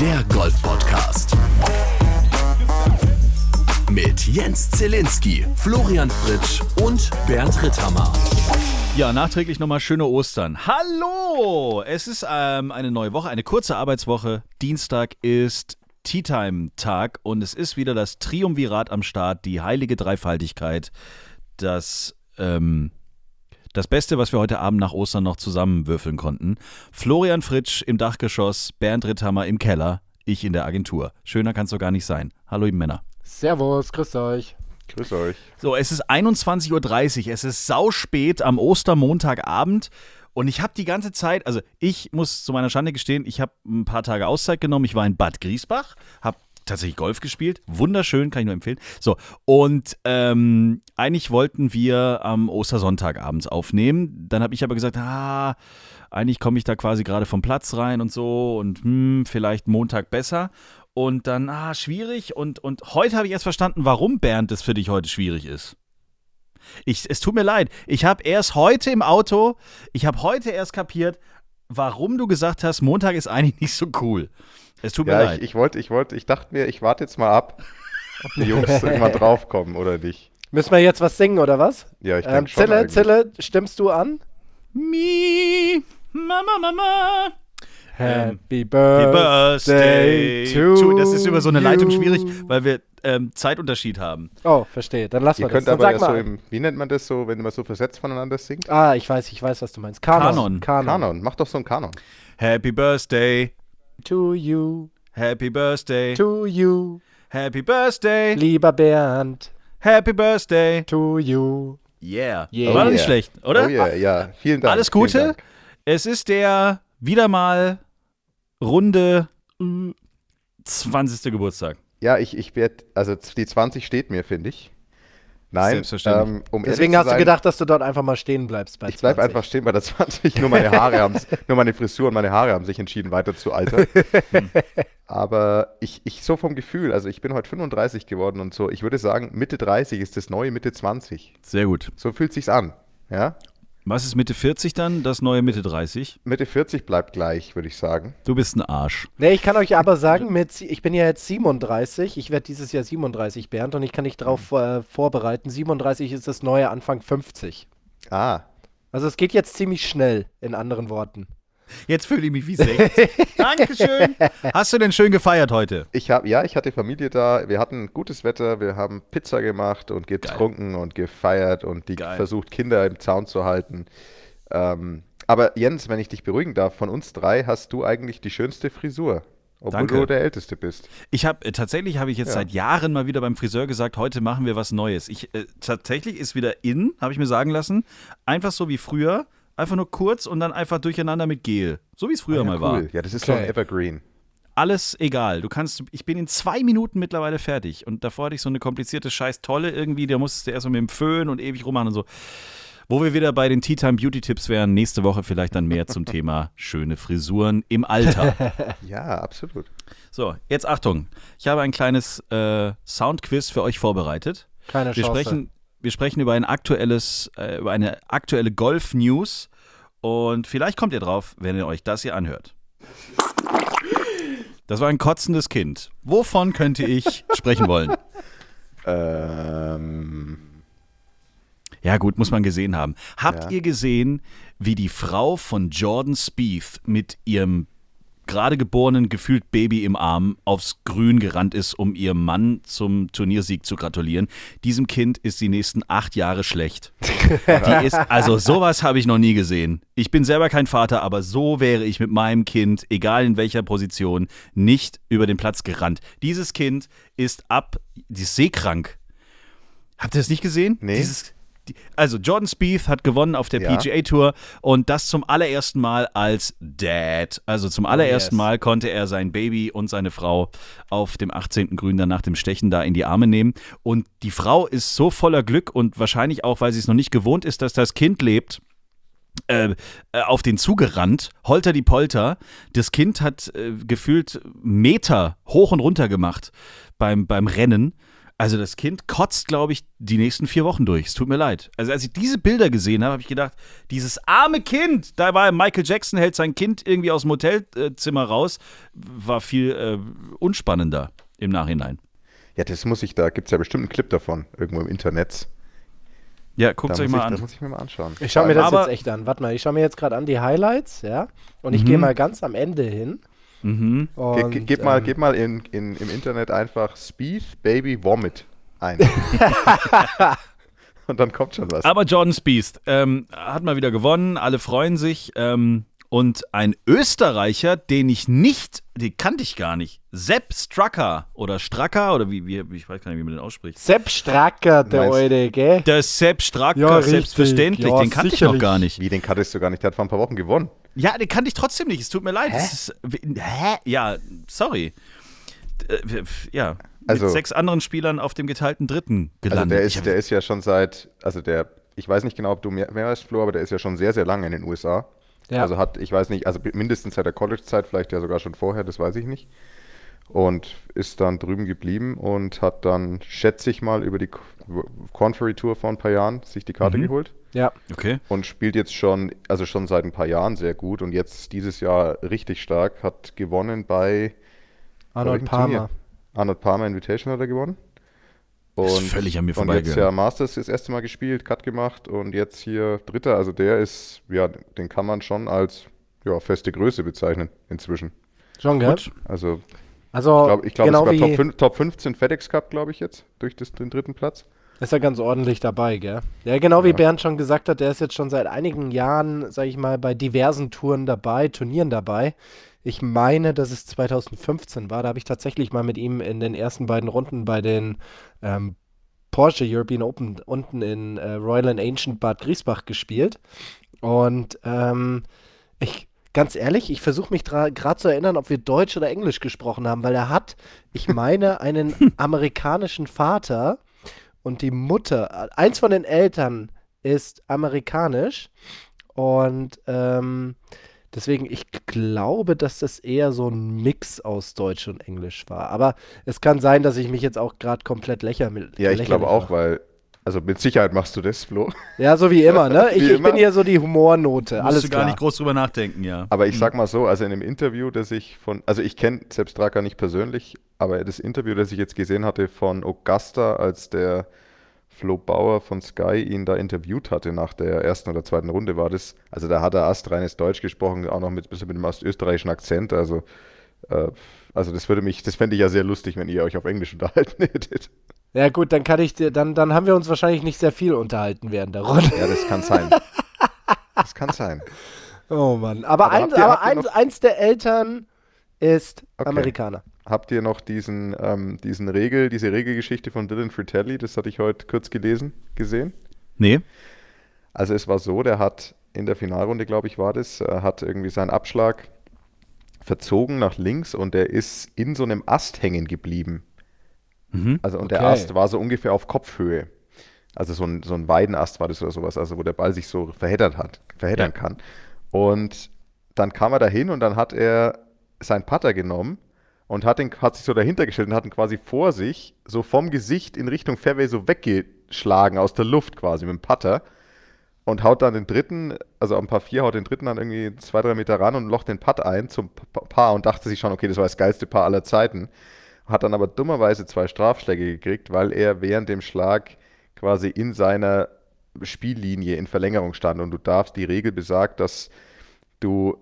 der Golf-Podcast. Mit Jens Zielinski, Florian Fritsch und Bernd Ritthammer. Ja, nachträglich nochmal schöne Ostern. Hallo! Es ist ähm, eine neue Woche, eine kurze Arbeitswoche. Dienstag ist Tea Time Tag und es ist wieder das Triumvirat am Start, die heilige Dreifaltigkeit, das ähm, das Beste, was wir heute Abend nach Ostern noch zusammenwürfeln konnten. Florian Fritsch im Dachgeschoss, Bernd Ritthammer im Keller, ich in der Agentur. Schöner kann es doch gar nicht sein. Hallo, ihr Männer. Servus, grüßt euch. Grüß euch. So, es ist 21.30 Uhr. Es ist sauspät am Ostermontagabend. Und ich habe die ganze Zeit, also ich muss zu meiner Schande gestehen, ich habe ein paar Tage Auszeit genommen. Ich war in Bad Griesbach, habe tatsächlich Golf gespielt. Wunderschön, kann ich nur empfehlen. So, und ähm, eigentlich wollten wir am Ostersonntag abends aufnehmen. Dann habe ich aber gesagt, ah, eigentlich komme ich da quasi gerade vom Platz rein und so und hm, vielleicht Montag besser. Und dann, ah, schwierig. Und, und heute habe ich erst verstanden, warum Bernd es für dich heute schwierig ist. Ich, es tut mir leid. Ich habe erst heute im Auto, ich habe heute erst kapiert, warum du gesagt hast, Montag ist eigentlich nicht so cool. Es tut mir Ja, leid. ich, ich wollte, ich wollte, ich dachte mir, ich warte jetzt mal ab, ob die Jungs irgendwann draufkommen oder nicht. Müssen wir jetzt was singen oder was? Ja, ich Ähm, denke schon. Zille, eigentlich. Zille, stimmst du an? Me, Mama, Mama. Ähm, Happy Happy Birthday, Birthday to to. Das ist über so eine Leitung schwierig, weil wir ähm, Zeitunterschied haben. Oh, verstehe. Dann lassen Ihr wir das. könnt Dann aber sag ja so mal. im, wie nennt man das so, wenn man so versetzt voneinander singt? ah, ich weiß, ich weiß, was du meinst. Kanon. Kanon. Kanon. Kanon, mach doch so einen Kanon. Happy Birthday, To you, Happy Birthday, to you, Happy Birthday, lieber Bernd. Happy Birthday. To you. Yeah. Yeah. War doch Oh nicht yeah. schlecht, oder? Oh ja, ja. Vielen Dank. Alles Gute. Dank. Es ist der wieder mal runde äh, 20. Geburtstag. Ja, ich, ich werde, also die 20 steht mir, finde ich. Nein, Selbstverständlich. ähm, um Deswegen hast sein, du gedacht, dass du dort einfach mal stehen bleibst bei Ich bleib 20. einfach stehen bei der 20. Nur meine Haare haben nur meine Frisur und meine Haare haben sich entschieden, weiter zu altern. Aber ich, ich so vom Gefühl, also ich bin heute 35 geworden und so, ich würde sagen, Mitte 30 ist das neue Mitte 20. Sehr gut. So fühlt sich's an. Ja? Was ist Mitte 40 dann? Das neue Mitte 30? Mitte 40 bleibt gleich, würde ich sagen. Du bist ein Arsch. Nee, ich kann euch aber sagen, mit, ich bin ja jetzt 37, ich werde dieses Jahr 37, Bernd, und ich kann dich darauf äh, vorbereiten. 37 ist das neue Anfang 50. Ah, Also es geht jetzt ziemlich schnell, in anderen Worten. Jetzt fühle ich mich wie 60. Dankeschön. Hast du denn schön gefeiert heute? ich habe, ja, ich hatte Familie da, wir hatten gutes Wetter, wir haben Pizza gemacht und getrunken und gefeiert und die Geil. versucht, Kinder im Zaun zu halten. Ähm, aber Jens, wenn ich dich beruhigen darf, von uns drei hast du eigentlich die schönste Frisur. Obwohl Danke. du der Älteste bist. Ich habe äh, tatsächlich habe ich jetzt Ja. seit Jahren mal wieder beim Friseur gesagt, heute machen wir was Neues. Ich äh, tatsächlich ist wieder in, habe ich mir sagen lassen, einfach so wie früher, einfach nur kurz und dann einfach durcheinander mit Gel, so wie es früher ja, mal war. cool. Ja, das ist so ein Okay. Evergreen. Alles egal. Du kannst, ich bin in zwei Minuten mittlerweile fertig und davor hatte ich so eine komplizierte Scheiß Tolle irgendwie, da musstest du erst mal mit dem Föhn und ewig rummachen und so. Wo wir wieder bei den Tea Time Beauty Tipps wären, nächste Woche vielleicht dann mehr zum Thema schöne Frisuren im Alter. Ja, absolut. So, jetzt Achtung. Ich habe ein kleines äh, Soundquiz für euch vorbereitet. Keine Wir Chance. sprechen, wir sprechen über ein aktuelles, äh, über eine aktuelle Golf-News und vielleicht kommt ihr drauf, wenn ihr euch das hier anhört. Das war ein kotzendes Kind. Wovon könnte ich sprechen wollen? Ähm, Ja, gut, muss man gesehen haben. Habt Ja. ihr gesehen, wie die Frau von Jordan Spieth mit ihrem gerade geborenen, gefühlt Baby im Arm aufs Grün gerannt ist, um ihrem Mann zum Turniersieg zu gratulieren? Diesem Kind ist die nächsten acht Jahre schlecht. Ist, also sowas habe ich noch nie gesehen. Ich bin selber kein Vater, aber so wäre ich mit meinem Kind, egal in welcher Position, nicht über den Platz gerannt. Dieses Kind ist ab, die ist seekrank. Habt ihr das nicht gesehen? Nee. Dieses, die, also Jordan Spieth hat gewonnen auf der Ja. PGA Tour und das zum allerersten Mal als Dad. Also zum allerersten yes. Mal konnte er sein Baby und seine Frau auf dem 18. Grün dann nach dem Stechen da in die Arme nehmen. Und die Frau ist so voller Glück und wahrscheinlich auch, weil sie es noch nicht gewohnt ist, dass das Kind lebt, äh, äh, auf den zugerannt, holter die Polter. Das Kind hat äh, gefühlt Meter hoch und runter gemacht beim, beim Rennen. Also das Kind kotzt, glaube ich, die nächsten vier Wochen durch. Es tut mir leid. Also als ich diese Bilder gesehen habe, habe ich gedacht, dieses arme Kind, da war Michael Jackson, hält sein Kind irgendwie aus dem Hotelzimmer raus, war viel äh, unspannender im Nachhinein. Ja, das muss ich, da gibt es ja bestimmt einen Clip davon, irgendwo im Internet. Ja, guckt euch mal ich, an. das muss ich mir mal anschauen. Ich schaue mir das Aber- jetzt echt an. Warte mal, ich schaue mir jetzt gerade an die Highlights, ja. Und ich Mhm. gehe mal ganz am Ende hin. Mhm. Ge Und, ge gib mal, ähm, gib mal in, in, im Internet einfach Speed Baby Vomit ein. Und dann kommt schon was. Aber Jordan Spieth ähm, hat mal wieder gewonnen, alle freuen sich. Ähm, und ein Österreicher, den ich nicht, den kannte ich gar nicht, Sepp Strucker oder Stracker oder wie, wie ich weiß gar nicht, wie man den ausspricht. Sepp Stracker, der Meinst- Alte, gell? Der Sepp Stracker, Ja, selbstverständlich, Ja, den kannte ich sicherlich. noch gar nicht. Wie, den kanntest du gar nicht? Der hat vor ein paar Wochen gewonnen. Ja, den kannte ich trotzdem nicht, es tut mir leid. Das ist, hä? Ja, sorry. Äh, Ja, Also- mit sechs anderen Spielern auf dem geteilten Dritten Also gelandet. der Ich ist, der ist ja schon seit, also der, ich weiß nicht genau, ob du mehr, mehr weißt, Flo, aber der ist ja schon sehr, sehr lange in den USA. Ja. Also hat, ich weiß nicht, also mindestens seit der College-Zeit, vielleicht ja sogar schon vorher, das weiß ich nicht. Und ist dann drüben geblieben und hat dann, schätze ich mal, über die Conferry Tour vor ein paar Jahren sich die Karte Mhm. geholt Ja. okay. und spielt jetzt schon, also schon seit ein paar Jahren sehr gut und jetzt dieses Jahr richtig stark, hat gewonnen bei Arnold Palmer. Turnier? Arnold Palmer Invitation hat er gewonnen. Ist völlig an mir Und jetzt ja Masters das erste Mal gespielt, Cut gemacht und jetzt hier Dritter. Also der ist, ja, den kann man schon als ja, feste Größe bezeichnen inzwischen. Schon, gell? Gut. Also Also, ich glaube, ich glaub, genau sogar wie, Top, fün- Top 15 FedEx Cup, glaube ich jetzt, durch das, den dritten Platz. Ist er ganz ordentlich dabei, gell? Ja, genau wie Ja. Bernd schon gesagt hat, der ist jetzt schon seit einigen Jahren, sag ich mal, bei diversen Touren dabei, Turnieren dabei. Ich meine, dass es 2015 war. Da habe ich tatsächlich mal mit ihm in den ersten beiden Runden bei den ähm, Porsche European Open unten in äh, Royal and Ancient Bad Griesbach gespielt. Und ähm, ich, ganz ehrlich, ich versuche mich gerade zu erinnern, ob wir Deutsch oder Englisch gesprochen haben, weil er hat, ich meine, einen amerikanischen Vater und die Mutter, eins von den Eltern ist amerikanisch und ähm, deswegen, ich glaube, dass das eher so ein Mix aus Deutsch und Englisch war. Aber es kann sein, dass ich mich jetzt auch gerade komplett lächerlich Ja, ich glaube auch, mache. weil, also mit Sicherheit machst du das, Flo. Ja, so wie immer, ne? Ich, ich immer. bin hier so die Humornote. Musst Alles du klar. gar nicht groß drüber nachdenken, ja. Aber ich sag mal so, also in dem Interview, das ich von, also ich kenne Sepp Stracker nicht persönlich, aber das Interview, das ich jetzt gesehen hatte von Augusta, als der Flo Bauer von Sky ihn da interviewt hatte nach der ersten oder zweiten Runde, war das, also da hat er astreines Deutsch gesprochen, auch noch mit, bisschen mit dem österreichischen Akzent, also äh, also das würde mich, das fände ich ja sehr lustig, wenn ihr euch auf Englisch unterhalten hättet. Ja, gut, dann kann ich dir, dann, dann haben wir uns wahrscheinlich nicht sehr viel unterhalten während der Runde. Ja, das kann sein. Das kann sein. Oh Mann. Aber, Aber ein, ihr- aber noch- eins der Eltern ist Okay. Amerikaner. Habt ihr noch diesen, ähm, diesen Regel, diese Regelgeschichte von Dylan Fratelli, das hatte ich heute kurz gelesen, gesehen? Nee? Also es war so, der hat in der Finalrunde, glaube ich, war das, äh, hat irgendwie seinen Abschlag verzogen nach links und der ist in so einem Ast hängen geblieben. Mhm. Also und der Okay. Ast war so ungefähr auf Kopfhöhe. Also so ein, so ein Weidenast war das oder sowas, also wo der Ball sich so verheddert hat, verheddern Ja. kann. Und dann kam er dahin und dann hat er seinen Putter genommen und hat, den, hat sich so dahinter gestellt und hat ihn quasi vor sich so vom Gesicht in Richtung Fairway so weggeschlagen aus der Luft quasi mit dem Putter und haut dann den dritten, also am Paar 4 haut den dritten dann irgendwie zwei, drei Meter ran und locht den Putt ein zum Pa- Paar und dachte sich schon, okay, das war das geilste Paar aller Zeiten. Hat dann aber dummerweise zwei Strafschläge gekriegt, weil er während dem Schlag quasi in seiner Spiellinie in Verlängerung stand. Und du darfst, die Regel besagt, dass du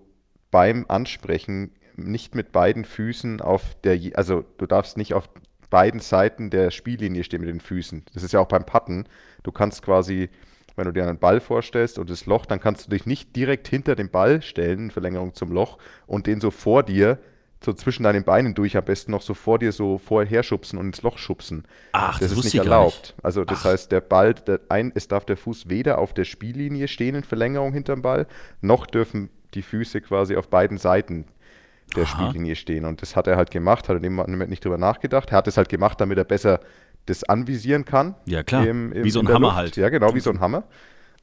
beim Ansprechen nicht mit beiden Füßen auf der, also du darfst nicht auf beiden Seiten der Spiellinie stehen mit den Füßen. Das ist ja auch beim Putten. Du kannst quasi, wenn du dir einen Ball vorstellst und das Loch, dann kannst du dich nicht direkt hinter den Ball stellen, in Verlängerung zum Loch, und den so vor dir, so zwischen deinen Beinen durch, am besten noch so vor dir so vorher schubsen und ins Loch schubsen. Ach, das das ist nicht ich gar nicht. erlaubt. Also das heißt, der Ball, der ein, es darf der Fuß weder auf der Spiellinie stehen in Verlängerung hinterm Ball, noch dürfen die Füße quasi auf beiden Seiten der Aha. Spiellinie stehen. Und das hat er halt gemacht, hat er dem Moment nicht drüber nachgedacht. Er hat es halt gemacht, damit er besser das anvisieren kann. Ja, klar. Im- im- Wie so in ein Hammer Luft. halt. Ja, genau, wie so ein Hammer.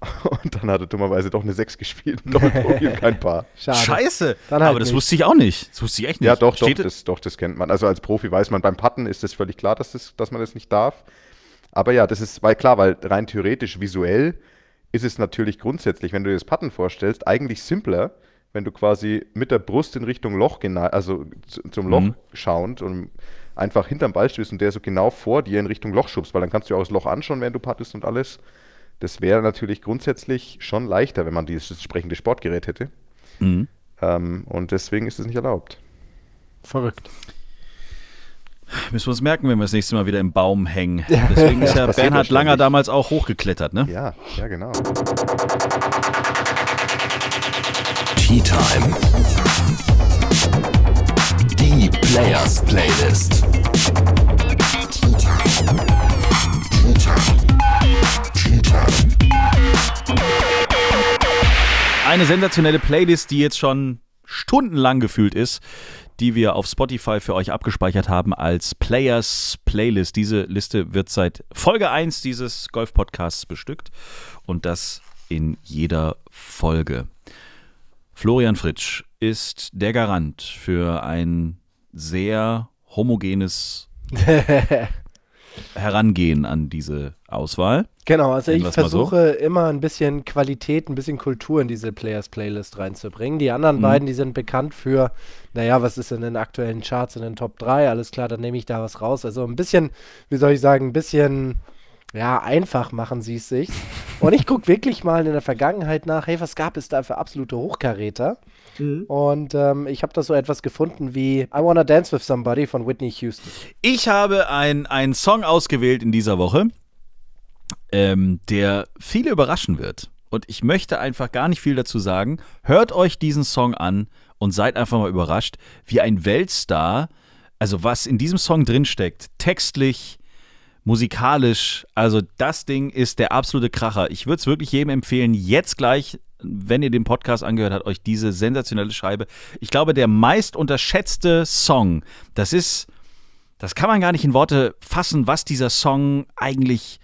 Und dann hat er dummerweise doch eine 6 gespielt und kein Paar. Schade. Scheiße. Dann halt aber das nicht. wusste ich auch nicht. Das wusste ich echt nicht. Ja, doch, doch das, doch, das kennt man. Also als Profi weiß man, beim Putten ist das völlig klar, dass, das, dass man das nicht darf. Aber ja, das ist, weil klar, weil rein theoretisch, visuell ist es natürlich grundsätzlich, wenn du dir das Putten vorstellst, eigentlich simpler, wenn du quasi mit der Brust in Richtung Loch, also zu, zum Loch Mhm. schauend und einfach hinterm Ball stößt und der so genau vor dir in Richtung Loch schubst, weil dann kannst du auch das Loch anschauen, während du puttest und alles. Das wäre natürlich grundsätzlich schon leichter, wenn man dieses entsprechende Sportgerät hätte. Mhm. Ähm, und deswegen ist es nicht erlaubt. Verrückt. Müssen wir uns merken, wenn wir das nächste Mal wieder im Baum hängen. Deswegen ist ja passiert Bernhard ja Langer damals auch hochgeklettert, ne? Ja, ja, genau. Tea Time. Die Players Playlist. Eine sensationelle Playlist, die jetzt schon stundenlang gefühlt ist, die wir auf Spotify für euch abgespeichert haben als Players Playlist. Diese Liste wird seit Folge 1 dieses Golf-Podcasts bestückt und das in jeder Folge. Florian Fritsch ist der Garant für ein sehr homogenes Herangehen an diese Auswahl. Genau, also ich mal so. versuche immer ein bisschen Qualität, ein bisschen Kultur in diese Players Playlist reinzubringen. Die anderen Mhm. beiden, die sind bekannt für, naja, was ist in den aktuellen Charts in den Top 3? Alles klar, dann nehme ich da was raus. Also ein bisschen, wie soll ich sagen, ein bisschen, ja, einfach machen sie es sich. Und ich gucke wirklich mal in der Vergangenheit nach, hey, was gab es da für absolute Hochkaräter? Und ähm, ich habe da so etwas gefunden wie I Wanna Dance with Somebody von Whitney Houston. Ich habe ein- einen Song ausgewählt in dieser Woche, ähm, der viele überraschen wird. Und ich möchte einfach gar nicht viel dazu sagen. Hört euch diesen Song an und seid einfach mal überrascht, wie ein Weltstar, also was in diesem Song drinsteckt, textlich, musikalisch, also das Ding ist der absolute Kracher. Ich würde es wirklich jedem empfehlen, jetzt gleich, wenn ihr den Podcast angehört habt, euch diese sensationelle Scheibe. Ich glaube, der meist unterschätzte Song, das ist, das kann man gar nicht in Worte fassen, was dieser Song eigentlich,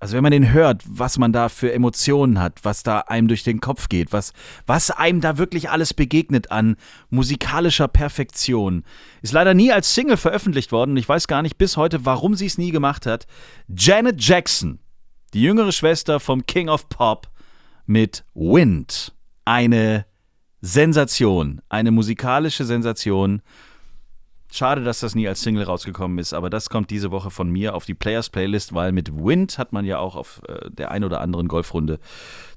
also wenn man den hört, was man da für Emotionen hat, was da einem durch den Kopf geht, was, was einem da wirklich alles begegnet an musikalischer Perfektion. Ist leider nie als Single veröffentlicht worden und ich weiß gar nicht bis heute, warum sie es nie gemacht hat. Janet Jackson, die jüngere Schwester vom King of Pop mit Wind. Eine Sensation, eine musikalische Sensation. Schade, dass das nie als Single rausgekommen ist, aber das kommt diese Woche von mir auf die Players Playlist, weil mit Wind hat man ja auch auf äh, der ein oder anderen Golfrunde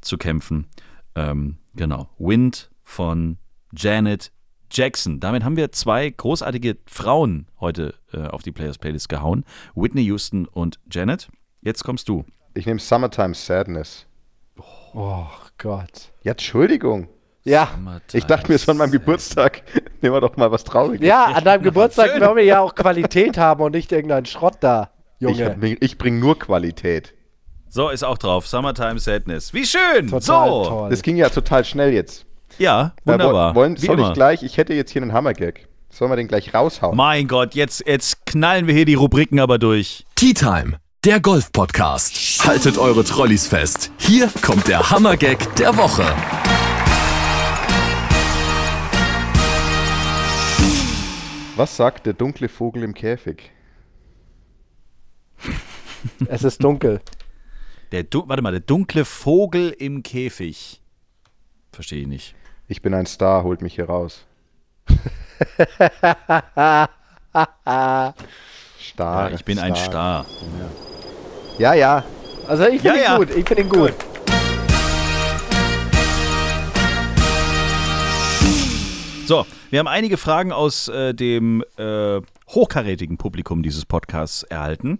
zu kämpfen. Ähm, genau, Wind von Janet Jackson. Damit haben wir zwei großartige Frauen heute äh, auf die Players Playlist gehauen. Whitney Houston und Janet. Jetzt kommst du. Ich nehme Summertime Sadness. Oh Gott. Ja, Entschuldigung. Ja. Ich dachte mir, es war an meinem Geburtstag. Nehmen wir doch mal was Trauriges. Ja, an deinem Geburtstag schön. wollen wir ja auch Qualität haben und nicht irgendeinen Schrott da, ich, Junge. ich bringe nur Qualität. So, ist auch drauf. Summertime Sadness. Wie schön. Total so. toll. Das ging ja total schnell jetzt. Ja, Äh, wunderbar. wollen, Wie soll ich gleich, ich hätte jetzt hier einen Hammergag. Sollen wir den gleich raushauen? Mein Gott, jetzt, jetzt knallen wir hier die Rubriken aber durch. Tea Time, der Golf-Podcast. Haltet eure Trolleys fest. Hier kommt der Hammergag der Woche. Was sagt der dunkle Vogel im Käfig? Es ist dunkel. Der, du warte mal, der dunkle Vogel im Käfig. Verstehe ich nicht. Ich bin ein Star, holt mich hier raus. Star. Ja, ich bin ein Star. Ja, ja. Also ich finde Ja, ihn ja. gut, ich finde ihn gut. So, wir haben einige Fragen aus äh, dem äh, hochkarätigen Publikum dieses Podcasts erhalten.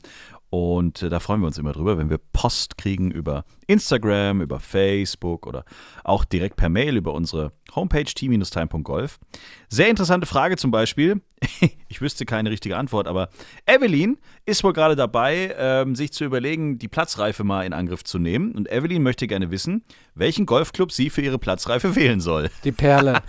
Und äh, da freuen wir uns immer drüber, wenn wir Post kriegen über Instagram, über Facebook oder auch direkt per Mail über unsere Homepage t-time.golf. Sehr interessante Frage zum Beispiel. Ich wüsste keine richtige Antwort, aber Evelyn ist wohl gerade dabei, ähm, sich zu überlegen, die Platzreife mal in Angriff zu nehmen. Und Evelyn möchte gerne wissen, welchen Golfclub sie für ihre Platzreife wählen soll. Die Perle.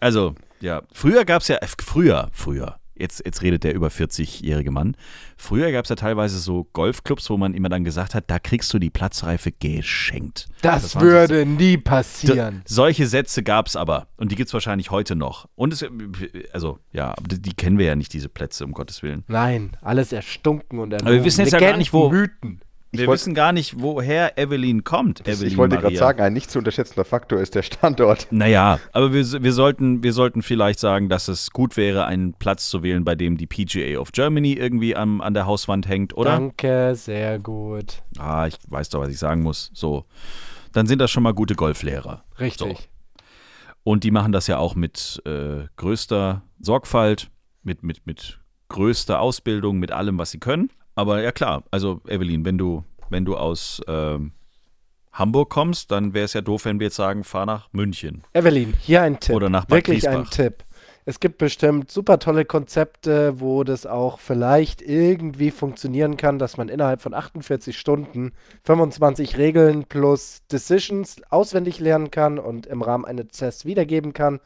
Also, ja, früher gab es ja, äh, früher, früher, jetzt, jetzt redet der über 40-jährige Mann. Früher gab es ja teilweise so Golfclubs, wo man immer dann gesagt hat, da kriegst du die Platzreife geschenkt. Das, waren würde nie so- passieren. Solche Sätze gab es aber. Und die gibt es wahrscheinlich heute noch. Und es, also, ja, aber die, die kennen wir ja nicht, diese Plätze, um Gottes Willen. Nein, alles erstunken und Aber wir wissen jetzt ja gar nicht, wo- Mythen. Wir wollt- wissen gar nicht, woher Evelyn kommt. Evelyn ich wollte gerade sagen, ein nicht zu unterschätzender Faktor ist der Standort. Naja, aber wir, wir, sollten, wir sollten vielleicht sagen, dass es gut wäre, einen Platz zu wählen, bei dem die PGA of Germany irgendwie am, an der Hauswand hängt, oder? Danke, sehr gut. Ah, ich weiß doch, was ich sagen muss. So. Dann sind das schon mal gute Golflehrer. Richtig. Und die machen das ja auch mit äh, größter Sorgfalt, mit, mit, mit größter Ausbildung, mit allem, was sie können. Aber ja klar, also Evelyn, wenn du, wenn du aus ähm, Hamburg kommst, dann wäre es ja doof, wenn wir jetzt sagen, fahr nach München. Evelyn, hier ein Tipp. Oder nach Bad Wirklich ein Griesbach. Tipp. Es gibt bestimmt super tolle Konzepte, wo das auch vielleicht irgendwie funktionieren kann, dass man innerhalb von 48 Stunden 25 Regeln plus Decisions auswendig lernen kann und im Rahmen eines Tests wiedergeben kann.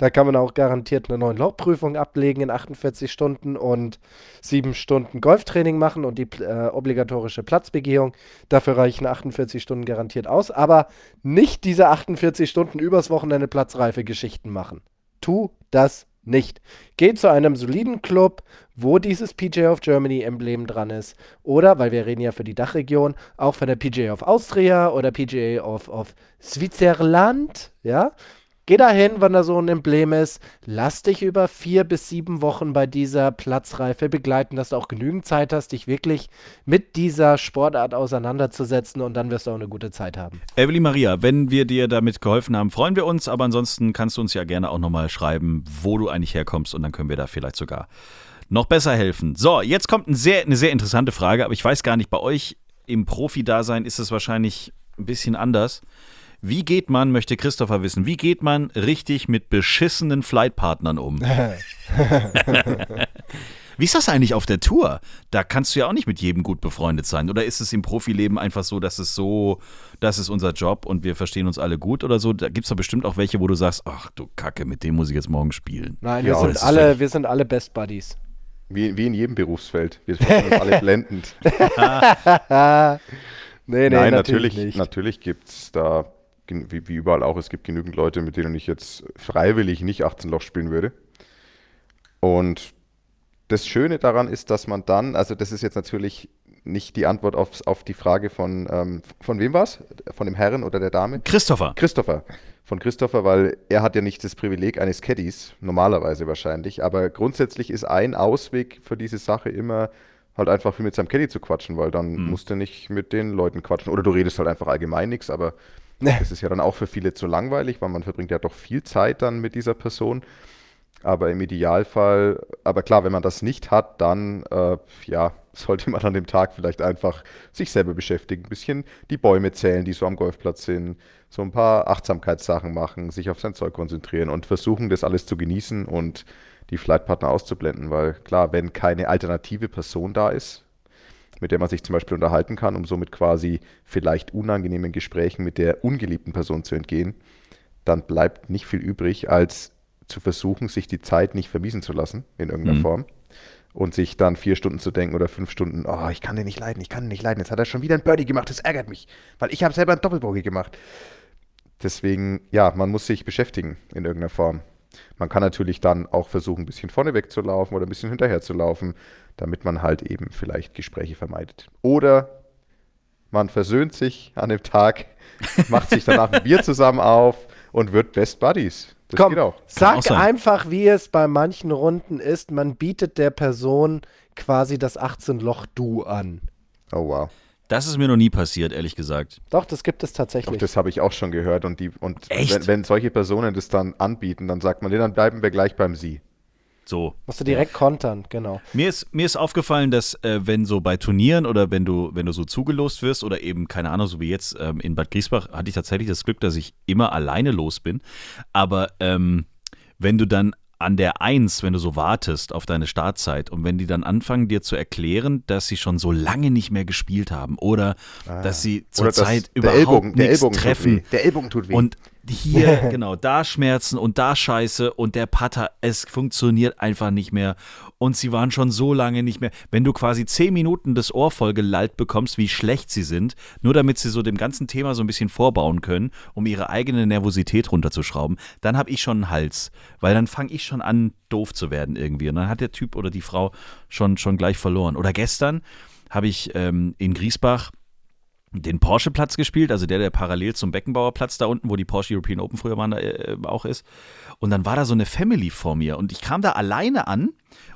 Da kann man auch garantiert eine neue Lochprüfung ablegen in 48 Stunden und sieben Stunden Golftraining machen und die äh, obligatorische Platzbegehung. Dafür reichen 48 Stunden garantiert aus, aber nicht diese 48 Stunden übers Wochenende Platzreife Geschichten machen. Tu das nicht. Geh zu einem soliden Club, wo dieses PGA of Germany Emblem dran ist. Oder, weil wir reden ja für die Dachregion, auch von der PGA of Austria oder PGA of, of Switzerland, ja. Geh dahin, wenn da so ein Emblem ist. Lass dich über vier bis sieben Wochen bei dieser Platzreife begleiten, dass du auch genügend Zeit hast, dich wirklich mit dieser Sportart auseinanderzusetzen und dann wirst du auch eine gute Zeit haben. Evelyn Maria, wenn wir dir damit geholfen haben, freuen wir uns, aber ansonsten kannst du uns ja gerne auch nochmal schreiben, wo du eigentlich herkommst und dann können wir da vielleicht sogar noch besser helfen. So, jetzt kommt ein sehr, eine sehr interessante Frage, aber ich weiß gar nicht, bei euch im Profi-Dasein ist es wahrscheinlich ein bisschen anders. Wie geht man, möchte Christopher wissen, wie geht man richtig mit beschissenen Flightpartnern um? Wie ist das eigentlich auf der Tour? Da kannst du ja auch nicht mit jedem gut befreundet sein. Oder ist es im Profileben einfach so, dass es so, das ist unser Job und wir verstehen uns alle gut oder so? Da gibt es doch bestimmt auch welche, wo du sagst, ach du Kacke, mit dem muss ich jetzt morgen spielen. Nein, Ja, wir, sind alle, wir sind alle Best Buddies. Wie, wie in jedem Berufsfeld. Wir finden uns alle blendend. Nee, nee, Nein, natürlich, natürlich, natürlich gibt es da, wie, wie überall auch, es gibt genügend Leute, mit denen ich jetzt freiwillig nicht 18 Loch spielen würde. Und das Schöne daran ist, dass man dann, also das ist jetzt natürlich nicht die Antwort auf, auf die Frage von, ähm, von wem war es? Von dem Herren oder der Dame? Christopher. Christopher. Von Christopher, weil er hat ja nicht das Privileg eines Caddies, normalerweise wahrscheinlich, aber grundsätzlich ist ein Ausweg für diese Sache immer halt einfach viel mit seinem Caddy zu quatschen, weil dann musst du nicht mit den Leuten quatschen. Oder du redest halt einfach allgemein nichts, aber das ist ja dann auch für viele zu langweilig, weil man verbringt ja doch viel Zeit dann mit dieser Person. Aber im Idealfall, aber klar, wenn man das nicht hat, dann äh, ja, sollte man an dem Tag vielleicht einfach sich selber beschäftigen, ein bisschen die Bäume zählen, die so am Golfplatz sind, so ein paar Achtsamkeitssachen machen, sich auf sein Zeug konzentrieren und versuchen, das alles zu genießen und die Flightpartner auszublenden, weil klar, wenn keine alternative Person da ist, mit der man sich zum Beispiel unterhalten kann, um somit quasi vielleicht unangenehmen Gesprächen mit der ungeliebten Person zu entgehen, dann bleibt nicht viel übrig, als zu versuchen, sich die Zeit nicht vermiesen zu lassen in irgendeiner Mhm. Form und sich dann vier Stunden zu denken oder fünf Stunden, oh, ich kann den nicht leiden, ich kann den nicht leiden, jetzt hat er schon wieder ein Birdie gemacht, das ärgert mich, weil ich habe selber einen Doppelbogey gemacht. Deswegen, ja, man muss sich beschäftigen in irgendeiner Form. Man kann natürlich dann auch versuchen, ein bisschen vorne wegzulaufen oder ein bisschen hinterher zu laufen, damit man halt eben vielleicht Gespräche vermeidet. Oder man versöhnt sich an dem Tag, macht sich danach ein Bier zusammen auf und wird Best Buddies. Das Komm, geht auch. auch sag sein. einfach, wie es bei manchen Runden ist. Man bietet der Person quasi das 18-Loch-Du an. Oh wow. Das ist mir noch nie passiert, ehrlich gesagt. Doch, das gibt es Doch, tatsächlich. das habe ich auch schon gehört. Und, die, und Echt? wenn, wenn solche Personen das dann anbieten, dann sagt man, nee, dann bleiben wir gleich beim Sie. So. Musst du direkt kontern, genau. Mir ist, mir ist aufgefallen, dass äh, wenn so bei Turnieren oder wenn du, wenn du so zugelost wirst oder eben, keine Ahnung, so wie jetzt ähm, in Bad Griesbach, hatte ich tatsächlich das Glück, dass ich immer alleine los bin. Aber ähm, wenn du dann an der Eins, wenn du so wartest auf deine Startzeit und wenn die dann anfangen, dir zu erklären, dass sie schon so lange nicht mehr gespielt haben oder dass sie zurzeit überhaupt Ellbogen, der nichts Ellbogen treffen. Der Ellbogen tut weh. und hier, genau, da Schmerzen und da Scheiße und der Putter, es funktioniert einfach nicht mehr. Und sie waren schon so lange nicht mehr. Wenn du quasi zehn Minuten das Ohr voll gelallt bekommst, wie schlecht sie sind, nur damit sie so dem ganzen Thema so ein bisschen vorbauen können, um ihre eigene Nervosität runterzuschrauben, dann habe ich schon einen Hals. Weil dann fange ich schon an, doof zu werden irgendwie. Und dann hat der Typ oder die Frau schon, schon gleich verloren. Oder gestern habe ich ähm, in Griesbach den Porsche-Platz gespielt, also der, der parallel zum Beckenbauer-Platz da unten, wo die Porsche European Open früher waren, äh, auch ist. Und dann war da so eine Family vor mir und ich kam da alleine an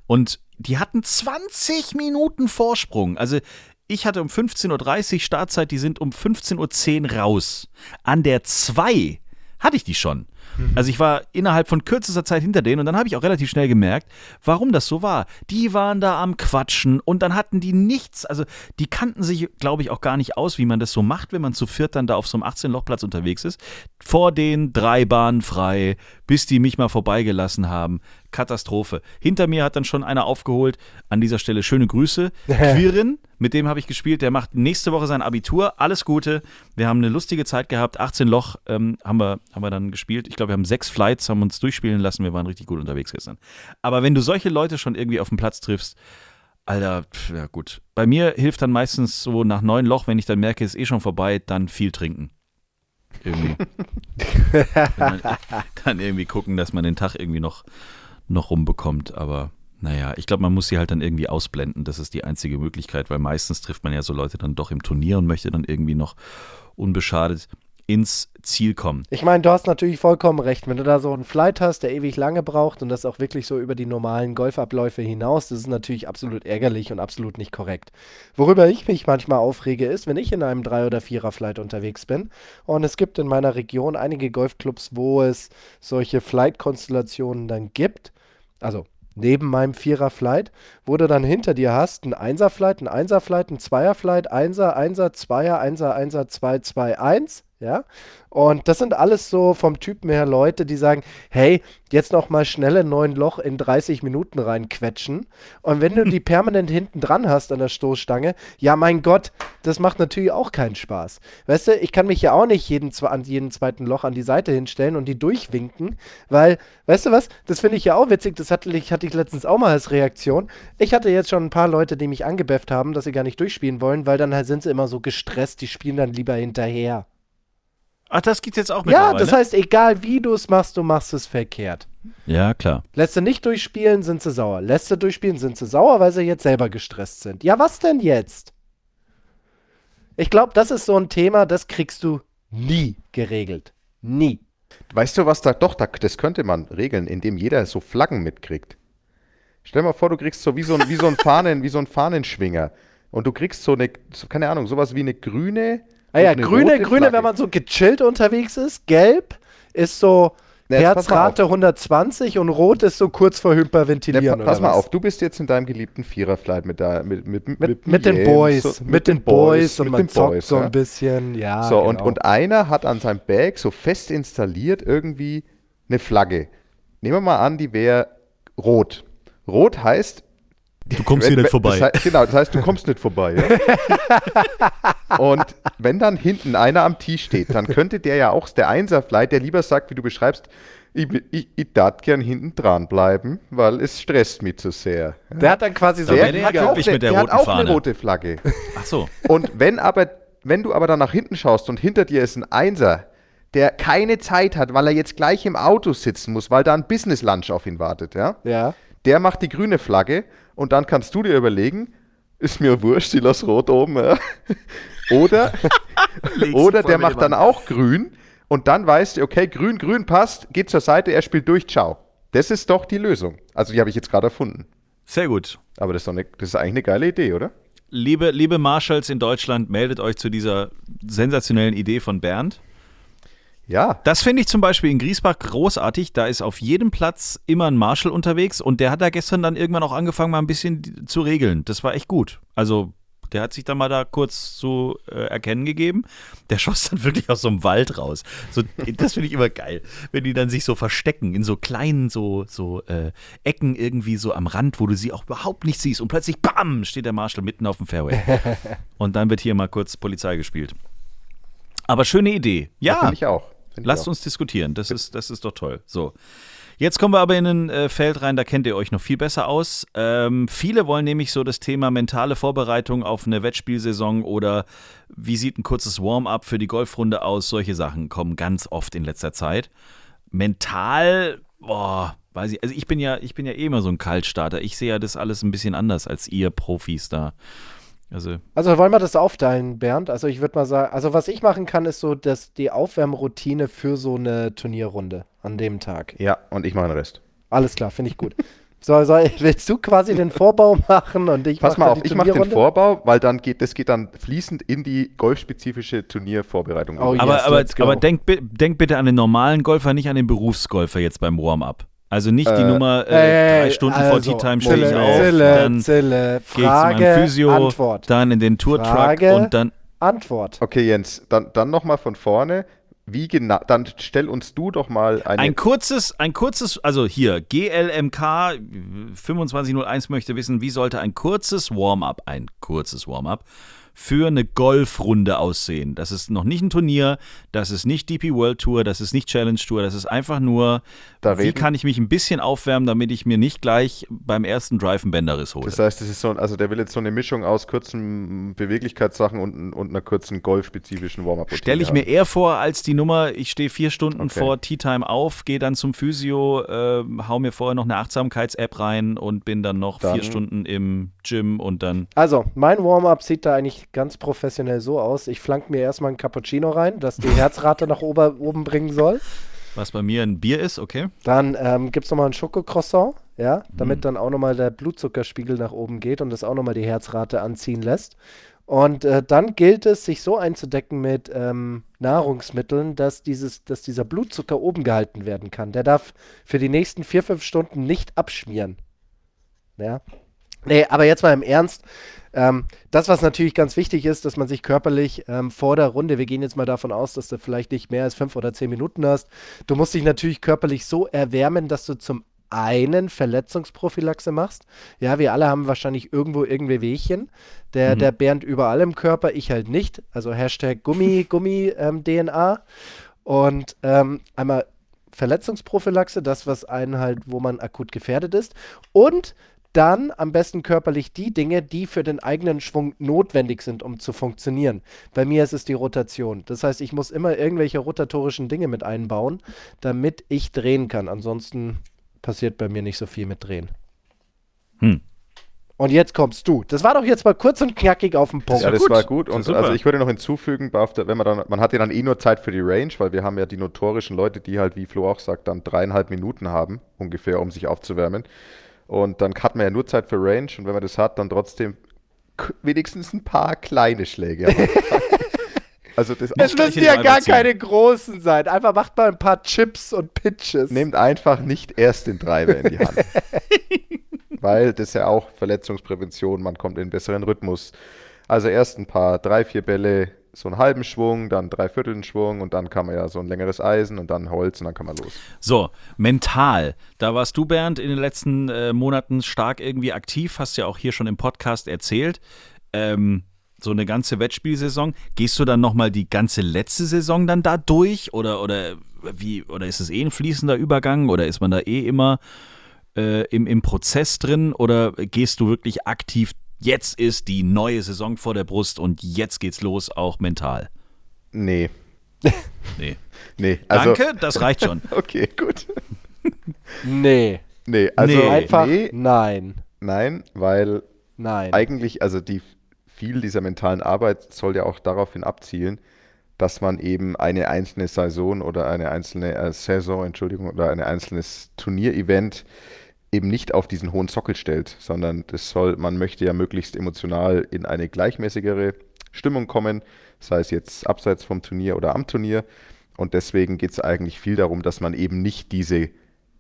und die hatten 20 Minuten Vorsprung. Also ich hatte um 15.30 Uhr Startzeit, die sind um 15.10 Uhr raus. An der 2 hatte ich die schon. Mhm. Also ich war innerhalb von kürzester Zeit hinter denen und dann habe ich auch relativ schnell gemerkt, warum das so war. Die waren da am Quatschen und dann hatten die nichts, also die kannten sich, glaube ich, auch gar nicht aus, wie man das so macht, wenn man zu viert dann da auf so einem 18-Lochplatz unterwegs ist. Vor den drei Bahnen frei, bis die mich mal vorbeigelassen haben. Katastrophe. Hinter mir hat dann schon einer aufgeholt. An dieser Stelle schöne Grüße. Quirin, mit dem habe ich gespielt. Der macht nächste Woche sein Abitur. Alles Gute. Wir haben eine lustige Zeit gehabt. 18 Loch ähm, haben, wir, haben wir dann gespielt. Ich glaube, wir haben sechs Flights, haben uns durchspielen lassen. Wir waren richtig gut unterwegs gestern. Aber wenn du solche Leute schon irgendwie auf dem Platz triffst, Alter, pf, ja gut. Bei mir hilft dann meistens so nach neun Loch, wenn ich dann merke, es ist eh schon vorbei, dann viel trinken. Irgendwie. dann, dann irgendwie gucken, dass man den Tag irgendwie noch noch rumbekommt. Aber naja, ich glaube, man muss sie halt dann irgendwie ausblenden. Das ist die einzige Möglichkeit, weil meistens trifft man ja so Leute dann doch im Turnier und möchte dann irgendwie noch unbeschadet ins Ziel kommen. Ich meine, du hast natürlich vollkommen recht. Wenn du da so einen Flight hast, der ewig lange braucht und das auch wirklich so über die normalen Golfabläufe hinaus, das ist natürlich absolut ärgerlich und absolut nicht korrekt. Worüber ich mich manchmal aufrege, ist, wenn ich in einem Drei- oder Vierer-Flight unterwegs bin und es gibt in meiner Region einige Golfclubs, wo es solche Flight-Konstellationen dann gibt, also neben meinem Vierer-Flight, wo du dann hinter dir hast ein Einser-Flight, ein Einser-Flight, ein Zweier-Flight, Einser, Einser, Zweier, Einser, Einser, Zwei, Zwei, Eins, ja. Und das sind alles so vom Typen her Leute, die sagen, hey, jetzt noch mal schnelle neun Loch in 30 Minuten reinquetschen. Und wenn du die permanent hinten dran hast an der Stoßstange, ja mein Gott, das macht natürlich auch keinen Spaß. Weißt du, ich kann mich ja auch nicht jeden, an jeden zweiten Loch an die Seite hinstellen und die durchwinken, weil, weißt du was, das finde ich ja auch witzig, das hatte ich, hatte ich letztens auch mal als Reaktion. Ich hatte jetzt schon ein paar Leute, die mich angebefft haben, dass sie gar nicht durchspielen wollen, weil dann halt sind sie immer so gestresst, die spielen dann lieber hinterher. Ach, das gibt jetzt auch mit. Ja, das heißt, egal wie du es machst, du machst es verkehrt. Ja, klar. Lässt du nicht durchspielen, sind sie sauer. Lässt du durchspielen, sind sie sauer, weil sie jetzt selber gestresst sind. Ja, was denn jetzt? Ich glaube, das ist so ein Thema, das kriegst du nie geregelt. Nie. Weißt du, was da doch, da, das könnte man regeln, indem jeder so Flaggen mitkriegt. Stell dir mal vor, du kriegst so wie so ein, wie so ein Fahnen, wie so ein Fahnenschwinger. Und du kriegst so eine, keine Ahnung, sowas wie eine grüne, Ah ja, grüne, grüne, wenn man so gechillt unterwegs ist. Gelb ist so ja, Herzrate 120 und rot ist so kurz vor Hyperventilieren. Ja, pass mal was? auf, du bist jetzt in deinem geliebten Viererflight mit, mit, mit, mit, mit, mit den Boys. So, mit, mit, den Boys, und man zockt Boys, so ein bisschen. Ja, so, genau. und, und einer hat an seinem Bag so fest installiert irgendwie eine Flagge. Nehmen wir mal an, die wäre rot. Rot heißt, Du kommst hier nicht vorbei. Das heißt, genau, das heißt, du kommst nicht vorbei. Ja? Und wenn dann hinten einer am Tee steht, dann könnte der ja auch, der Einserflight, der lieber sagt, wie du beschreibst, ich, ich, ich darf gern hinten dran bleiben, weil es stresst mich zu sehr. Der hat dann quasi so der, der hat auch, eine, der hat auch eine rote Flagge. Ach so. Und wenn aber, wenn du aber dann nach hinten schaust und hinter dir ist ein Einser, der keine Zeit hat, weil er jetzt gleich im Auto sitzen muss, weil da ein Business Lunch auf ihn wartet, ja? Ja. Der macht die grüne Flagge und dann kannst du dir überlegen, ist mir wurscht, ich lass rot oben. Ja. Oder, oder der macht dann auch grün und dann weißt du, okay, grün, grün passt, geht zur Seite, er spielt durch, ciao. Das ist doch die Lösung. Also die habe ich jetzt gerade erfunden. Sehr gut. Aber das ist, eine, das ist eigentlich eine geile Idee, oder? Liebe, liebe Marshalls in Deutschland, meldet euch zu dieser sensationellen Idee von Bernd. Ja. Das finde ich zum Beispiel in Griesbach großartig. Da ist auf jedem Platz immer ein Marshall unterwegs und der hat da gestern dann irgendwann auch angefangen, mal ein bisschen zu regeln. Das war echt gut. Also, der hat sich dann mal da kurz zu äh, erkennen gegeben. Der schoss dann wirklich aus so einem Wald raus. So, das finde ich immer geil, wenn die dann sich so verstecken in so kleinen so, so äh, Ecken irgendwie so am Rand, wo du sie auch überhaupt nicht siehst und plötzlich BAM steht der Marshall mitten auf dem Fairway. und dann wird hier mal kurz Polizei gespielt. Aber schöne Idee. Ja. Finde ich auch. Lasst uns diskutieren. Das ist, das ist doch toll. So. Jetzt kommen wir aber in ein äh, Feld rein, da kennt ihr euch noch viel besser aus. Ähm, viele wollen nämlich so das Thema mentale Vorbereitung auf eine Wettspielsaison oder wie sieht ein kurzes Warm-up für die Golfrunde aus? Solche Sachen kommen ganz oft in letzter Zeit. Mental, boah, weiß ich, also ich bin ja, ich bin ja eh immer so ein Kaltstarter. Ich sehe ja das alles ein bisschen anders als ihr Profis da. Also, also wollen wir das aufteilen, Bernd? Also ich würde mal sagen, also was ich machen kann, ist so dass die Aufwärmroutine für so eine Turnierrunde an dem Tag. Ja, und ich mache den Rest. Alles klar, finde ich gut. So, so, willst du quasi den Vorbau machen und ich Pass mal auf, ich mache den Vorbau, weil dann geht das geht dann fließend in die golfspezifische Turniervorbereitung. Oh, yes, aber aber, aber denk, denk bitte an den normalen Golfer, nicht an den Berufsgolfer jetzt beim Warm-up. Also nicht die äh, Nummer äh, drei Stunden also, vor Tea Time stehe ich auf, Zille, dann Zille, Frage, gehe ich zu meinem Physio, Antwort. dann in den Tourtruck und dann Antwort. Okay, Jens, dann, dann nochmal von vorne. Wie genau, dann stell uns du doch mal eine. Ein kurzes, ein kurzes, also hier, GLMK 2501 möchte wissen, wie sollte ein kurzes Warm-up, ein kurzes Warm-up für eine Golfrunde aussehen. Das ist noch nicht ein Turnier, das ist nicht DP World Tour, das ist nicht Challenge Tour, das ist einfach nur, da wie kann ich mich ein bisschen aufwärmen, damit ich mir nicht gleich beim ersten Drive einen Bänderriss hole. Das heißt, das ist so, also der will jetzt so eine Mischung aus kurzen Beweglichkeitssachen und, und einer kurzen golfspezifischen Warm-up. Stelle ich mir eher vor als die Nummer, ich stehe vier Stunden okay. vor Tea Time auf, gehe dann zum Physio, äh, hau mir vorher noch eine Achtsamkeits-App rein und bin dann noch dann, vier Stunden im Gym und dann. Also, mein Warm-up sieht da eigentlich ganz professionell so aus. Ich flank mir erstmal ein Cappuccino rein, das die Herzrate nach ober, oben bringen soll. Was bei mir ein Bier ist, okay. Dann ähm, gibt es nochmal ein Schokocroissant, ja, damit mm. dann auch nochmal der Blutzuckerspiegel nach oben geht und das auch nochmal die Herzrate anziehen lässt. Und äh, dann gilt es, sich so einzudecken mit ähm, Nahrungsmitteln, dass, dieses, dass dieser Blutzucker oben gehalten werden kann. Der darf für die nächsten vier, fünf Stunden nicht abschmieren. Ja. Nee, aber jetzt mal im Ernst. Ähm, das, was natürlich ganz wichtig ist, dass man sich körperlich ähm, vor der Runde, wir gehen jetzt mal davon aus, dass du vielleicht nicht mehr als fünf oder zehn Minuten hast, du musst dich natürlich körperlich so erwärmen, dass du zum einen Verletzungsprophylaxe machst. Ja, wir alle haben wahrscheinlich irgendwo irgendwie Wehchen. Der, mhm. der Bernd überall im Körper, ich halt nicht. Also Hashtag Gummi, Gummi ähm, DNA. Und ähm, einmal Verletzungsprophylaxe, das, was einen halt, wo man akut gefährdet ist. Und dann am besten körperlich die Dinge, die für den eigenen Schwung notwendig sind, um zu funktionieren. Bei mir ist es die Rotation. Das heißt, ich muss immer irgendwelche rotatorischen Dinge mit einbauen, damit ich drehen kann. Ansonsten passiert bei mir nicht so viel mit Drehen. Hm. Und jetzt kommst du. Das war doch jetzt mal kurz und knackig auf den Punkt. Ja, das gut. war gut. Und also ich würde noch hinzufügen, wenn man dann, man hat ja dann eh nur Zeit für die Range, weil wir haben ja die notorischen Leute, die halt, wie Flo auch sagt, dann dreieinhalb Minuten haben, ungefähr, um sich aufzuwärmen. Und dann hat man ja nur Zeit für Range und wenn man das hat, dann trotzdem wenigstens ein paar kleine Schläge. also das es müssen ja gar keine großen sein. Einfach macht mal ein paar Chips und Pitches. Nehmt einfach nicht erst den Treiber in die Hand. Weil das ist ja auch Verletzungsprävention, man kommt in einen besseren Rhythmus. Also erst ein paar, drei, vier Bälle so einen halben Schwung, dann drei Vierteln Schwung und dann kann man ja so ein längeres Eisen und dann Holz und dann kann man los. So, mental. Da warst du, Bernd, in den letzten äh, Monaten stark irgendwie aktiv, hast ja auch hier schon im Podcast erzählt. Ähm, so eine ganze Wettspielsaison. Gehst du dann nochmal die ganze letzte Saison dann da durch? Oder, oder wie, oder ist es eh ein fließender Übergang oder ist man da eh immer äh, im, im Prozess drin? Oder gehst du wirklich aktiv jetzt ist die neue Saison vor der Brust und jetzt geht's los, auch mental. Nee. Nee. nee also, Danke, das reicht schon. okay, gut. nee. Nee, also nee. einfach nee. nein. Nein, weil nein. eigentlich, also die viel dieser mentalen Arbeit soll ja auch daraufhin abzielen, dass man eben eine einzelne Saison oder eine einzelne äh, Saison, Entschuldigung, oder ein einzelnes Turnierevent eben nicht auf diesen hohen Sockel stellt, sondern das soll, man möchte ja möglichst emotional in eine gleichmäßigere Stimmung kommen, sei es jetzt abseits vom Turnier oder am Turnier. Und deswegen geht es eigentlich viel darum, dass man eben nicht diese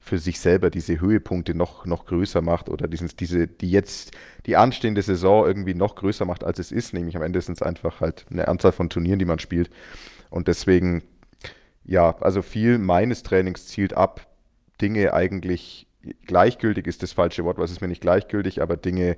für sich selber diese Höhepunkte noch, noch größer macht oder diesen, diese, die jetzt die anstehende Saison irgendwie noch größer macht, als es ist. Nämlich am Ende sind es einfach halt eine Anzahl von Turnieren, die man spielt. Und deswegen, ja, also viel meines Trainings zielt ab, Dinge eigentlich gleichgültig ist das falsche Wort, was ist mir nicht gleichgültig, aber Dinge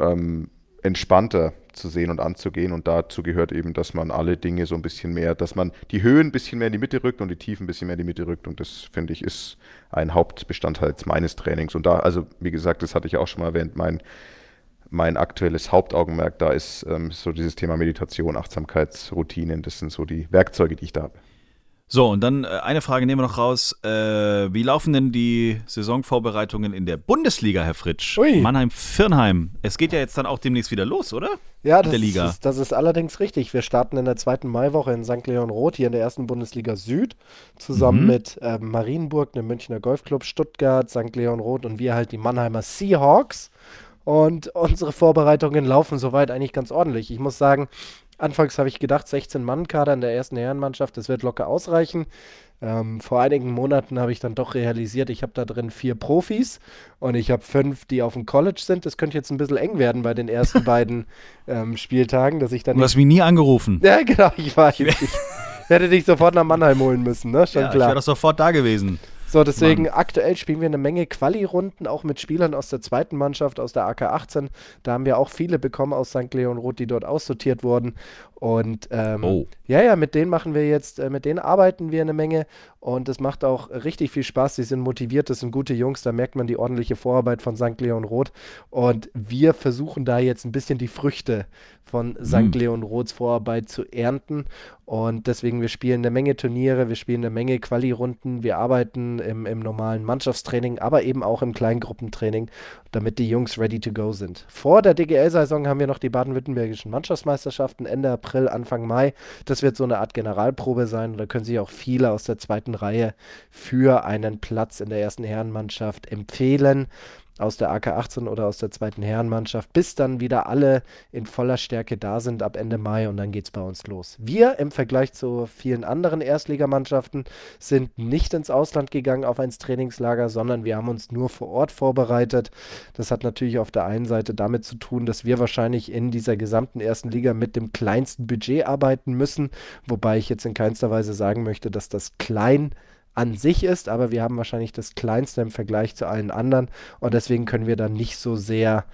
ähm, entspannter zu sehen und anzugehen. Und dazu gehört eben, dass man alle Dinge so ein bisschen mehr, dass man die Höhen ein bisschen mehr in die Mitte rückt und die Tiefen ein bisschen mehr in die Mitte rückt. Und das, finde ich, ist ein Hauptbestandteil meines Trainings. Und da, also wie gesagt, das hatte ich auch schon mal erwähnt, mein, mein aktuelles Hauptaugenmerk da ist ähm, so dieses Thema Meditation, Achtsamkeitsroutinen. Das sind so die Werkzeuge, die ich da habe. So, und dann äh, eine Frage nehmen wir noch raus. Äh, wie laufen denn die Saisonvorbereitungen in der Bundesliga, Herr Fritsch? Mannheim-Firnheim. Es geht ja jetzt dann auch demnächst wieder los, oder? Ja, das der Liga. Ist, das ist allerdings richtig. Wir starten in der zweiten Maiwoche in St. Leon Roth hier in der ersten Bundesliga Süd zusammen Mhm. mit ähm, Marienburg, dem Münchner Golfclub, Stuttgart, St. Leon Roth und wir halt die Mannheimer Seahawks. Und unsere Vorbereitungen laufen soweit eigentlich ganz ordentlich. Ich muss sagen, anfangs habe ich gedacht, 16 Mann-Kader in der ersten Herrenmannschaft, das wird locker ausreichen. Ähm, vor einigen Monaten habe ich dann doch realisiert, ich habe da drin vier Profis und ich habe fünf, die auf dem College sind. Das könnte jetzt ein bisschen eng werden bei den ersten beiden ähm, Spieltagen, dass ich dann Du hast mich nie angerufen. ja, genau, ich weiß. Ich hätte dich sofort nach Mannheim holen müssen, ne? Schon Ja, ich klar. wäre doch sofort da gewesen. So, deswegen aktuell spielen wir eine Menge Quali-Runden, auch mit Spielern aus der zweiten Mannschaft, aus der AK 18. Da haben wir auch viele bekommen aus St. Leon Roth, die dort aussortiert wurden. Und ähm, Oh. ja, ja, mit denen machen wir jetzt, äh, mit denen arbeiten wir eine Menge und es macht auch richtig viel Spaß. Die sind motiviert, das sind gute Jungs, da merkt man die ordentliche Vorarbeit von St. Leon Roth. Und wir versuchen da jetzt ein bisschen die Früchte von St. Mhm. Leon Roths Vorarbeit zu ernten. Und deswegen, wir spielen eine Menge Turniere, wir spielen eine Menge Quali-Runden, wir arbeiten im, im normalen Mannschaftstraining, aber eben auch im Kleingruppentraining, damit die Jungs ready to go sind. Vor der DGL-Saison haben wir noch die baden-württembergischen Mannschaftsmeisterschaften Ende April, Anfang Mai. Das wird so eine Art Generalprobe sein. Da können sich auch viele aus der zweiten Reihe für einen Platz in der ersten Herrenmannschaft empfehlen aus der AK 18 oder aus der zweiten Herrenmannschaft, bis dann wieder alle in voller Stärke da sind ab Ende Mai und dann geht es bei uns los. Wir im Vergleich zu vielen anderen Erstligamannschaften sind nicht ins Ausland gegangen auf ein Trainingslager, sondern wir haben uns nur vor Ort vorbereitet. Das hat natürlich auf der einen Seite damit zu tun, dass wir wahrscheinlich in dieser gesamten ersten Liga mit dem kleinsten Budget arbeiten müssen, wobei ich jetzt in keinster Weise sagen möchte, dass das klein an sich ist, aber wir haben wahrscheinlich das kleinste im Vergleich zu allen anderen und deswegen können wir dann nicht so sehr,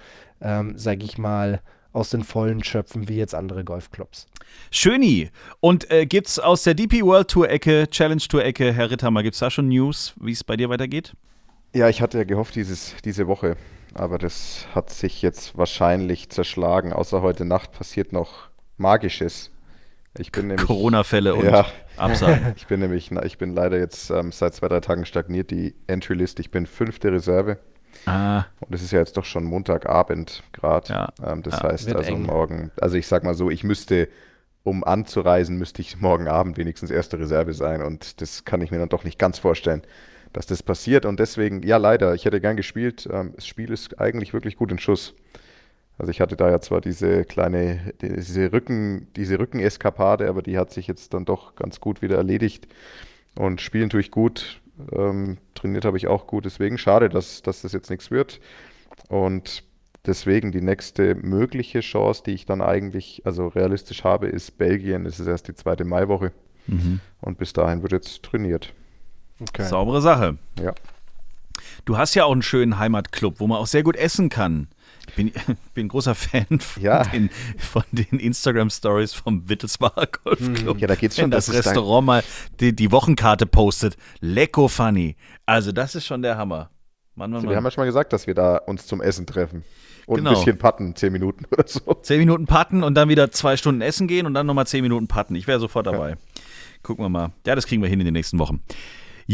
ähm, sag ich mal, aus den Vollen schöpfen wie jetzt andere Golfclubs. Schöni. Und äh, gibt's aus der DP World Tour Ecke, Challenge Tour Ecke, Herr Ritthammer, gibt's da schon News, wie es bei dir weitergeht? Ja, ich hatte ja gehofft dieses, diese Woche, aber das hat sich jetzt wahrscheinlich zerschlagen. Außer heute Nacht passiert noch Magisches. Ich bin nämlich. Corona-Fälle und Ja. Absagen. Ich bin nämlich, ich bin leider jetzt ähm, seit zwei, drei Tagen stagniert, die Entry-List. Ich bin fünfte Reserve ah, und es ist ja jetzt doch schon Montagabend gerade. Ja. Ähm, das Ja. heißt also eng. morgen, also ich sag mal so, ich müsste, um anzureisen, müsste ich morgen Abend wenigstens erste Reserve sein und das kann ich mir dann doch nicht ganz vorstellen, dass das passiert und deswegen, ja leider, ich hätte gern gespielt. Ähm, das Spiel ist eigentlich wirklich gut in Schuss. Also ich hatte da ja zwar diese kleine, diese Rücken, diese Rückeneskapade, aber die hat sich jetzt dann doch ganz gut wieder erledigt. Und spielen tue ich gut, ähm, trainiert habe ich auch gut. Deswegen schade, dass, dass das jetzt nichts wird. Und deswegen die nächste mögliche Chance, die ich dann eigentlich, also realistisch habe, ist Belgien. Es ist erst die zweite Maiwoche. mhm. Und bis dahin wird jetzt trainiert. Okay. saubere Sache. Ja. Du hast ja auch einen schönen Heimatclub, wo man auch sehr gut essen kann. Ich bin, bin ein großer Fan von Ja. den, den Instagram-Stories vom Wittelsbacher Golfclub. Ja, da geht's Wenn schon, das dass es da- Restaurant mal die, die Wochenkarte postet. Lecko funny. Also, das ist schon der Hammer. Mann, Mann, Wir haben Mann. ja schon mal gesagt, dass wir da uns zum Essen treffen. Und Genau. ein bisschen patten, zehn Minuten oder so. Zehn Minuten patten und dann wieder zwei Stunden essen gehen und dann nochmal zehn Minuten patten. Ich wäre sofort dabei. Gucken wir mal. Ja, das kriegen wir hin in den nächsten Wochen.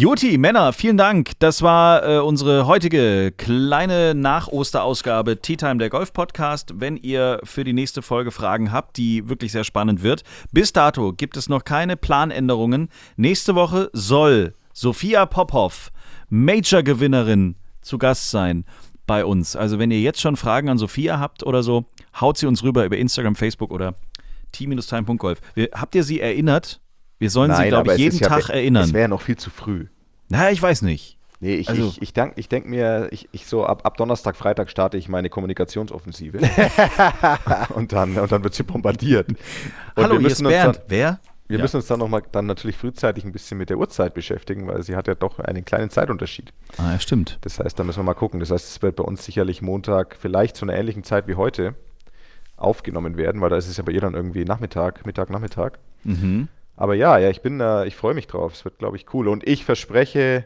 Juti, Männer, vielen Dank. Das war äh, unsere heutige kleine Nach-Osterausgabe Tea Time der Golf Podcast. Wenn ihr für die nächste Folge Fragen habt, die wirklich sehr spannend wird, bis dato gibt es noch keine Planänderungen. Nächste Woche soll Sophia Pophoff, Major-Gewinnerin, zu Gast sein bei uns. Also wenn ihr jetzt schon Fragen an Sophia habt oder so, haut sie uns rüber über Instagram, Facebook oder t-time.golf. Habt ihr sie erinnert? Wir sollen sie, glaube ich, jeden ja- Tag Es erinnern. wäre ja noch viel zu früh. Na, ich weiß nicht. Nee, ich, Also- ich, ich denke denk mir, ich, ich so ab, ab Donnerstag, Freitag starte ich meine Kommunikationsoffensive. und dann, und dann wird sie bombardiert. Und Hallo, wir hier ist müssen uns Bernd. dann, Wer? wir Ja. müssen uns dann nochmal dann natürlich frühzeitig ein bisschen mit der Uhrzeit beschäftigen, weil sie hat ja doch einen kleinen Zeitunterschied. Ah, ja, stimmt. Das heißt, da müssen wir mal gucken. Das heißt, es wird bei uns sicherlich Montag vielleicht zu einer ähnlichen Zeit wie heute. aufgenommen werden, weil da ist es ja bei ihr dann irgendwie Nachmittag, Mittag, Nachmittag. Mhm. Aber ja, ja, ich bin, äh, ich freue mich drauf. Es wird, glaube ich, cool. Und ich verspreche,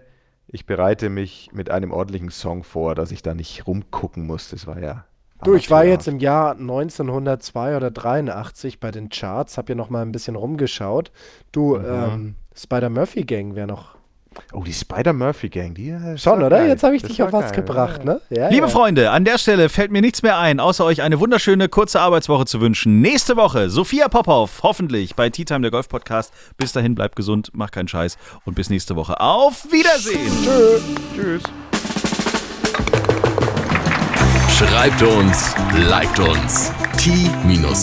ich bereite mich mit einem ordentlichen Song vor, dass ich da nicht rumgucken muss. Das war ja. Du, ich war jetzt im Jahr 1902 oder 83 bei den Charts, hab ja noch mal ein bisschen rumgeschaut. Du, Mhm. ähm, Spider-Murphy Gang wäre noch. Oh, die Spider-Murphy-Gang, die äh, Schon, oder? geil. Jetzt habe ich Das dich auf was geil. gebracht, ne? Ja, Liebe ja. Freunde, an der Stelle fällt mir nichts mehr ein, außer euch eine wunderschöne kurze Arbeitswoche zu wünschen. Nächste Woche Sophia Popov, hoffentlich bei Tea Time, der Golf Podcast. Bis dahin, bleibt gesund, macht keinen Scheiß und bis nächste Woche. Auf Wiedersehen! Tschüss. Schreibt uns, liked uns. t-time.golf